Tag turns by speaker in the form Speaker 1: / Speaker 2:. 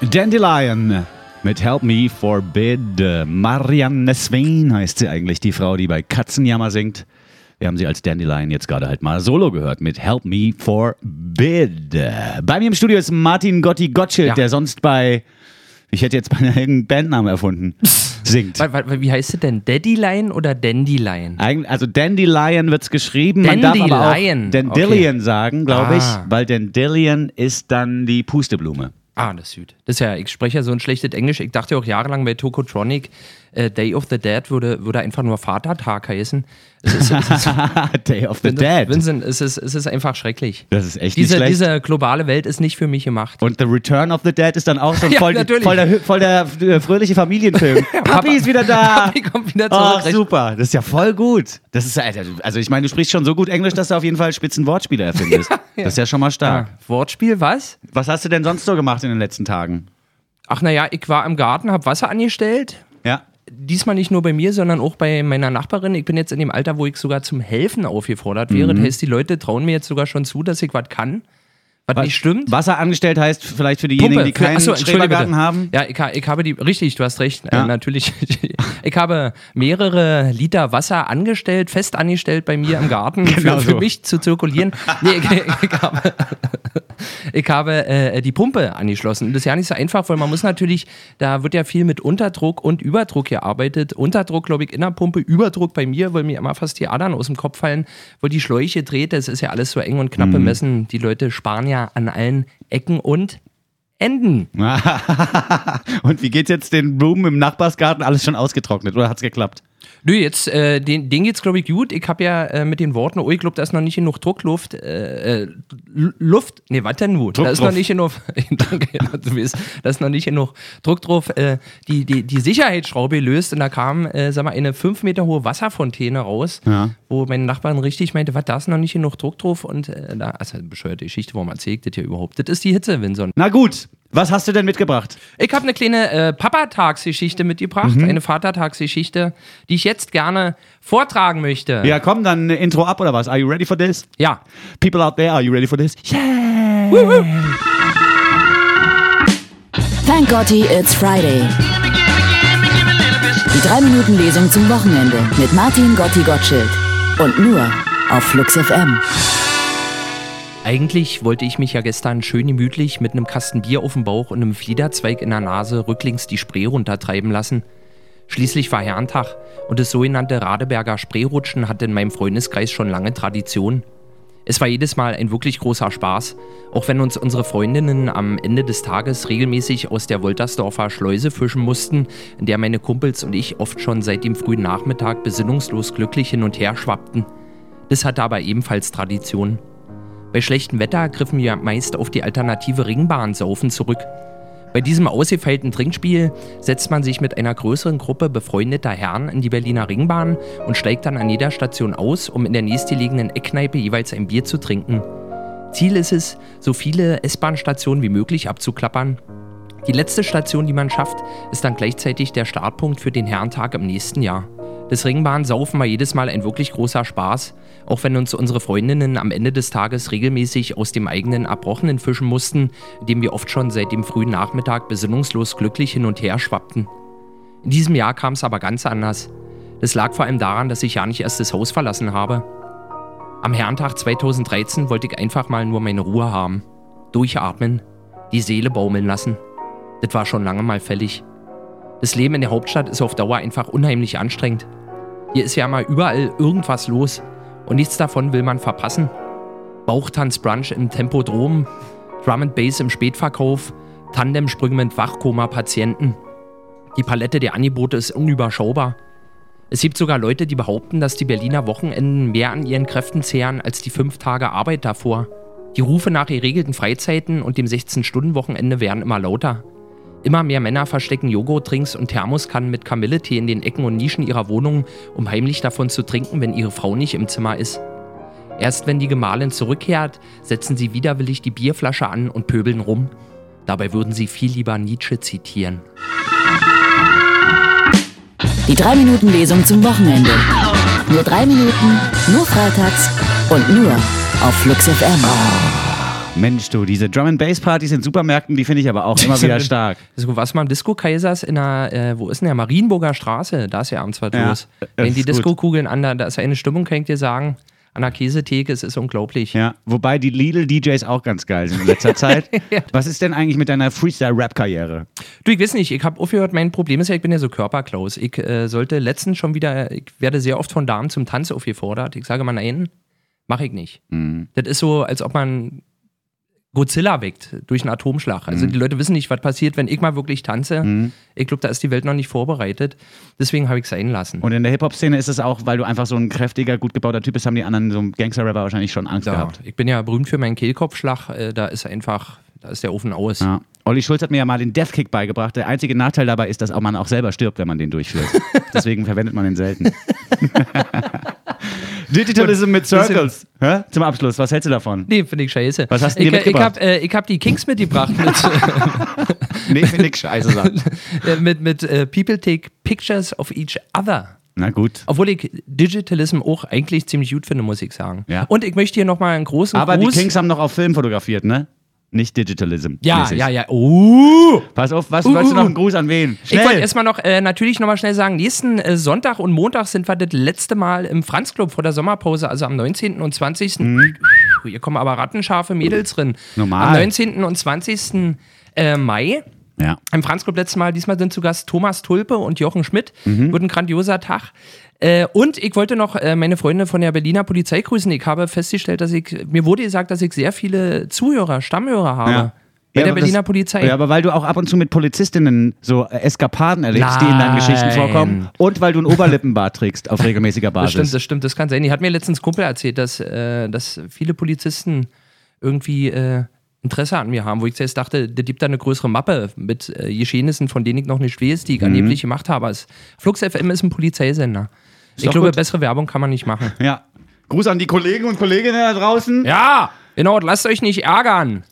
Speaker 1: Dandelion mit Help Me Forbid. Marianne Swain heißt sie eigentlich, die Frau, die bei Katzenjammer singt. Wir haben sie als Dandelion jetzt gerade halt mal solo gehört mit Help Me Forbid. Bei mir im Studio ist Martin Gotti Gottschild,
Speaker 2: Ja.
Speaker 1: der sonst bei, ich hätte jetzt beinahe irgendeinen Bandnamen erfunden, singt.
Speaker 2: Wie heißt es denn? Daddyline oder Dandelion?
Speaker 1: Also Dandelion wird es geschrieben, man darf aber auch
Speaker 2: Dandelion.
Speaker 1: Dandelion sagen, glaube ich,
Speaker 2: Ah.
Speaker 1: weil Dandelion ist dann die Pusteblume.
Speaker 2: Ah, das ist gut. Das ist ja, ich spreche ja so ein schlechtes Englisch. Ich dachte auch jahrelang bei Tokotronic, äh, Day of the Dead würde, würde einfach nur Vatertag heißen. Es ist, es ist,
Speaker 1: Day of the Dead.
Speaker 2: Vincent, es ist, es ist einfach schrecklich.
Speaker 1: Das ist echt
Speaker 2: Diese,
Speaker 1: nicht schlecht.
Speaker 2: diese globale Welt ist nicht für mich gemacht.
Speaker 1: Und The Return of the Dead ist dann auch so
Speaker 2: Ja,
Speaker 1: voll, der, voll der äh, fröhliche Familienfilm. Papi ist wieder da.
Speaker 2: Papi kommt wieder zurück.
Speaker 1: Ach, super. Das ist ja voll gut. Das ist, Alter, also ich meine, du sprichst schon so gut Englisch, dass du auf jeden Fall spitzen Wortspiele erfindest. Das ist ja schon mal stark.
Speaker 2: Wortspiel, was?
Speaker 1: Was hast du denn sonst so gemacht in den letzten Tagen?
Speaker 2: Ach naja, ich war im Garten, habe Wasser angestellt. Diesmal nicht nur bei mir, sondern auch bei meiner Nachbarin. Ich bin jetzt in dem Alter, wo ich sogar zum Helfen aufgefordert wäre.
Speaker 1: Mhm.
Speaker 2: Das heißt, die Leute trauen mir jetzt sogar schon zu, dass ich was kann. Was nicht stimmt.
Speaker 1: Wasser angestellt heißt vielleicht für diejenigen, die
Speaker 2: Für-
Speaker 1: keinen
Speaker 2: achso,
Speaker 1: Schrebergarten haben.
Speaker 2: Ja, ich, ich habe die, richtig, du hast recht,
Speaker 1: Ja.
Speaker 2: äh, natürlich. ich habe mehrere Liter Wasser angestellt, fest angestellt bei mir im Garten,
Speaker 1: Genau
Speaker 2: für, für
Speaker 1: so.
Speaker 2: mich zu zirkulieren. Nee, ich, ich habe, ich habe äh, die Pumpe angeschlossen. Das ist ja nicht so einfach, weil man muss natürlich, da wird ja viel mit Unterdruck und Überdruck gearbeitet. Unterdruck, glaube ich, in der Pumpe, Überdruck bei mir, weil mir immer fast die Adern aus dem Kopf fallen, weil die Schläuche dreht. Das ist ja alles so eng und knapp
Speaker 1: Mhm.
Speaker 2: bemessen. Die Leute sparen ja an allen Ecken und Enden.
Speaker 1: Und wie geht's jetzt den Blumen im Nachbarsgarten? Alles schon ausgetrocknet oder hat's geklappt?
Speaker 2: Nö, jetzt, äh, den, den geht's, glaube ich, gut. Ich habe ja äh, mit den Worten, oh, ich glaube, da ist noch nicht genug Druckluft, äh, äh, Luft, nee, was denn nun? Da ist noch nicht genug, danke, ja, du weißt, da ist noch nicht genug Druck drauf, äh, die, die, die Sicherheitsschraube gelöst und da kam, äh, sag mal, eine fünf Meter hohe Wasserfontäne raus,
Speaker 1: Ja.
Speaker 2: Wo meine Nachbarin richtig meinte, was, da ist noch nicht genug Druck drauf und äh, da, also bescheuerte Geschichte, warum erzählt das hier überhaupt? Das ist die Hitze, Winson.
Speaker 1: Na gut, was hast du denn mitgebracht?
Speaker 2: Ich habe eine kleine äh, Papatagsgeschichte mitgebracht,
Speaker 1: Mhm.
Speaker 2: eine Vatertagsgeschichte, die ich jetzt gerne vortragen möchte.
Speaker 1: Ja, komm, dann äh, Intro ab oder was? Are you ready for this?
Speaker 2: ja.
Speaker 1: People out there, are you ready for this? Yeah!
Speaker 3: Thank Gotti, it's Friday. Die 3-Minuten-Lesung zum Wochenende mit Martin Gotti Gottschild. Und nur auf Flux FM.
Speaker 2: Eigentlich wollte ich mich ja gestern schön gemütlich mit einem Kasten Bier auf dem Bauch und einem Fliederzweig in der Nase rücklings die Spree runtertreiben lassen. Schließlich war Herrentag und das sogenannte Radeberger Spreerutschen hatte in meinem Freundeskreis schon lange Tradition. Es war jedes Mal ein wirklich großer Spaß, auch wenn uns unsere Freundinnen am Ende des Tages regelmäßig aus der Woltersdorfer Schleuse fischen mussten, in der meine Kumpels und ich oft schon seit dem frühen Nachmittag besinnungslos glücklich hin und her schwappten. Das hatte aber ebenfalls Tradition. Bei schlechtem Wetter griffen wir meist auf die alternative Ringbahnnsaufen zurück. Bei diesem ausgefeilten Trinkspiel setzt man sich mit einer größeren Gruppe befreundeter Herren in die Berliner Ringbahn und steigt dann an jeder Station aus, um in der nächstgelegenen Eckkneipe jeweils ein Bier zu trinken. Ziel ist es, so viele S-Bahn-Stationen wie möglich abzuklappern. Die letzte Station, die man schafft, ist dann gleichzeitig der Startpunkt für den Herrentag im nächsten Jahr. Das Ringbahnensaufen war jedes Mal ein wirklich großer Spaß, auch wenn uns unsere Freundinnen am Ende des Tages regelmäßig aus dem eigenen Erbrochenen fischen mussten, dem wir oft schon seit dem frühen Nachmittag besinnungslos glücklich hin und her schwappten. In diesem Jahr kam es aber ganz anders. Das lag vor allem daran, dass ich ja nicht erst das Haus verlassen habe. Am Herrentag 2013 wollte ich einfach mal nur meine Ruhe haben. Durchatmen, die Seele baumeln lassen. Das war schon lange mal fällig. Das Leben in der Hauptstadt ist auf Dauer einfach unheimlich anstrengend. Hier ist ja mal überall irgendwas los und nichts davon will man verpassen. Bauchtanzbrunch im Tempodrom, Drum and Bass im Spätverkauf, Tandemsprünge mit Wachkoma-Patienten. Die Palette der Angebote ist unüberschaubar. Es gibt sogar Leute, die behaupten, dass die Berliner Wochenenden mehr an ihren Kräften zehren als die fünf Tage Arbeit davor. Die Rufe nach geregelten Freizeiten und dem 16-Stunden-Wochenende werden immer lauter. Immer mehr Männer verstecken Joghurtdrinks und Thermoskannen mit Kamilletee in den Ecken und Nischen ihrer Wohnung, um heimlich davon zu trinken, wenn ihre Frau nicht im Zimmer ist. Erst wenn die Gemahlin zurückkehrt, setzen sie widerwillig die Bierflasche an und pöbeln rum. Dabei würden sie viel lieber Nietzsche zitieren.
Speaker 3: Die 3-Minuten-Lesung zum Wochenende. Nur 3 Minuten, nur freitags und nur auf Flux FM.
Speaker 1: Mensch, du, diese Drum and Bass Partys in Supermärkten, die finde ich aber auch immer wieder stark.
Speaker 2: Also, was mal im Disco Kaisers in der, äh, wo ist denn der Marienburger Straße? Da ist ja abends was
Speaker 1: Ja,
Speaker 2: los. Wenn die. Disco-Kugeln an, der- da ist eine Stimmung, kann ich dir sagen. An der Käsetheke, es ist unglaublich.
Speaker 1: Ja, wobei die Lidl-DJs auch ganz geil sind in letzter Zeit. Was ist denn eigentlich mit deiner Freestyle-Rap-Karriere?
Speaker 2: Du, ich weiß nicht, ich habe aufgehört, mein Problem ist ja, ich bin ja so körperklaus. Ich äh, sollte letztens schon wieder, ich werde sehr oft von Damen zum Tanz aufgefordert. Ich sage mal, nein, mache ich nicht.
Speaker 1: Mhm.
Speaker 2: Das ist so, als ob man Godzilla weckt durch einen Atomschlag. Also
Speaker 1: Mhm.
Speaker 2: die Leute wissen nicht, was passiert, wenn ich mal wirklich tanze. Ich glaube, da ist die Welt noch nicht vorbereitet. Deswegen habe ich es sein lassen.
Speaker 1: Und in der Hip-Hop-Szene ist es auch, weil du einfach so ein kräftiger, gut gebauter Typ bist, haben die anderen so Gangster-Rapper wahrscheinlich schon Angst
Speaker 2: Ja,
Speaker 1: gehabt.
Speaker 2: ich bin ja berühmt für meinen Kehlkopfschlag. Äh, da ist einfach, da ist der Ofen aus.
Speaker 1: Ja. Olli Schulz hat mir ja mal den Death Kick beigebracht. Der einzige Nachteil dabei ist, dass auch man auch selber stirbt, wenn man den durchführt. Deswegen verwendet man den selten. Digitalism mit Circles. Hä? Zum Abschluss, was hältst du davon?
Speaker 2: Nee, finde ich scheiße.
Speaker 1: Was hast du
Speaker 2: ich,
Speaker 1: dir
Speaker 2: äh, ich
Speaker 1: mitgebracht?
Speaker 2: habe äh, ich hab die Kings mitgebracht mit,
Speaker 1: Nee, finde ich scheiße. Sagt.
Speaker 2: äh, mit, mit äh, People Take Pictures of Each Other.
Speaker 1: Na gut.
Speaker 2: Obwohl ich Digitalism auch eigentlich ziemlich gut finde, muss ich sagen.
Speaker 1: Ja.
Speaker 2: Und ich möchte hier nochmal einen großen
Speaker 1: Aber
Speaker 2: Gruß.
Speaker 1: die Kings haben noch auf Film fotografiert, ne? Nicht Digitalism.
Speaker 2: ja,
Speaker 1: mäßig.
Speaker 2: ja, ja. Oh.
Speaker 1: Pass auf, was
Speaker 2: Uh,
Speaker 1: wolltest du
Speaker 2: uh,
Speaker 1: noch
Speaker 2: uh.
Speaker 1: einen Gruß an wen?
Speaker 2: Ich wollte
Speaker 1: Schnell!
Speaker 2: erstmal noch, äh, natürlich nochmal schnell sagen, nächsten äh, Sonntag und Montag sind wir das letzte Mal im Franz Club vor der Sommerpause, also am 19. und 20. Hier kommen aber rattenscharfe Mädels drin.
Speaker 1: Mhm. Normal.
Speaker 2: Am 19. und 20. Äh, Mai
Speaker 1: Ja.
Speaker 2: im Franz Club letztes Mal. Diesmal sind zu Gast Thomas Tulpe und Jochen Schmidt.
Speaker 1: Mhm.
Speaker 2: Wird ein grandioser Tag. Äh, und ich wollte noch äh, meine Freunde von der Berliner Polizei grüßen. Ich habe festgestellt, dass ich, mir wurde gesagt, dass ich sehr viele Zuhörer, Stammhörer habe.
Speaker 1: Ja.
Speaker 2: Bei
Speaker 1: Ja,
Speaker 2: der Berliner
Speaker 1: das,
Speaker 2: Polizei.
Speaker 1: Ja, aber weil du auch ab und zu mit Polizistinnen so äh, Eskapaden erlebst, die in deinen Geschichten
Speaker 2: Nein.
Speaker 1: vorkommen. Und weil du einen Oberlippenbart trägst auf regelmäßiger
Speaker 2: Das
Speaker 1: Basis.
Speaker 2: stimmt, das stimmt, das kann sein. Die hat mir letztens ein Kumpel erzählt, dass, äh, dass viele Polizisten irgendwie äh, Interesse an mir haben, wo ich zuerst dachte, der gibt da eine größere Mappe mit äh, Geschehnissen, von denen ich noch nicht weiß, die ich angeblich gemacht habe. Es- Flux FM ist ein Polizeisender. ich
Speaker 1: doch
Speaker 2: glaube,
Speaker 1: gut.
Speaker 2: bessere Werbung kann man nicht machen.
Speaker 1: Ja. Gruß an die Kollegen und Kolleginnen da draußen.
Speaker 2: Ja, genau, lasst euch nicht ärgern.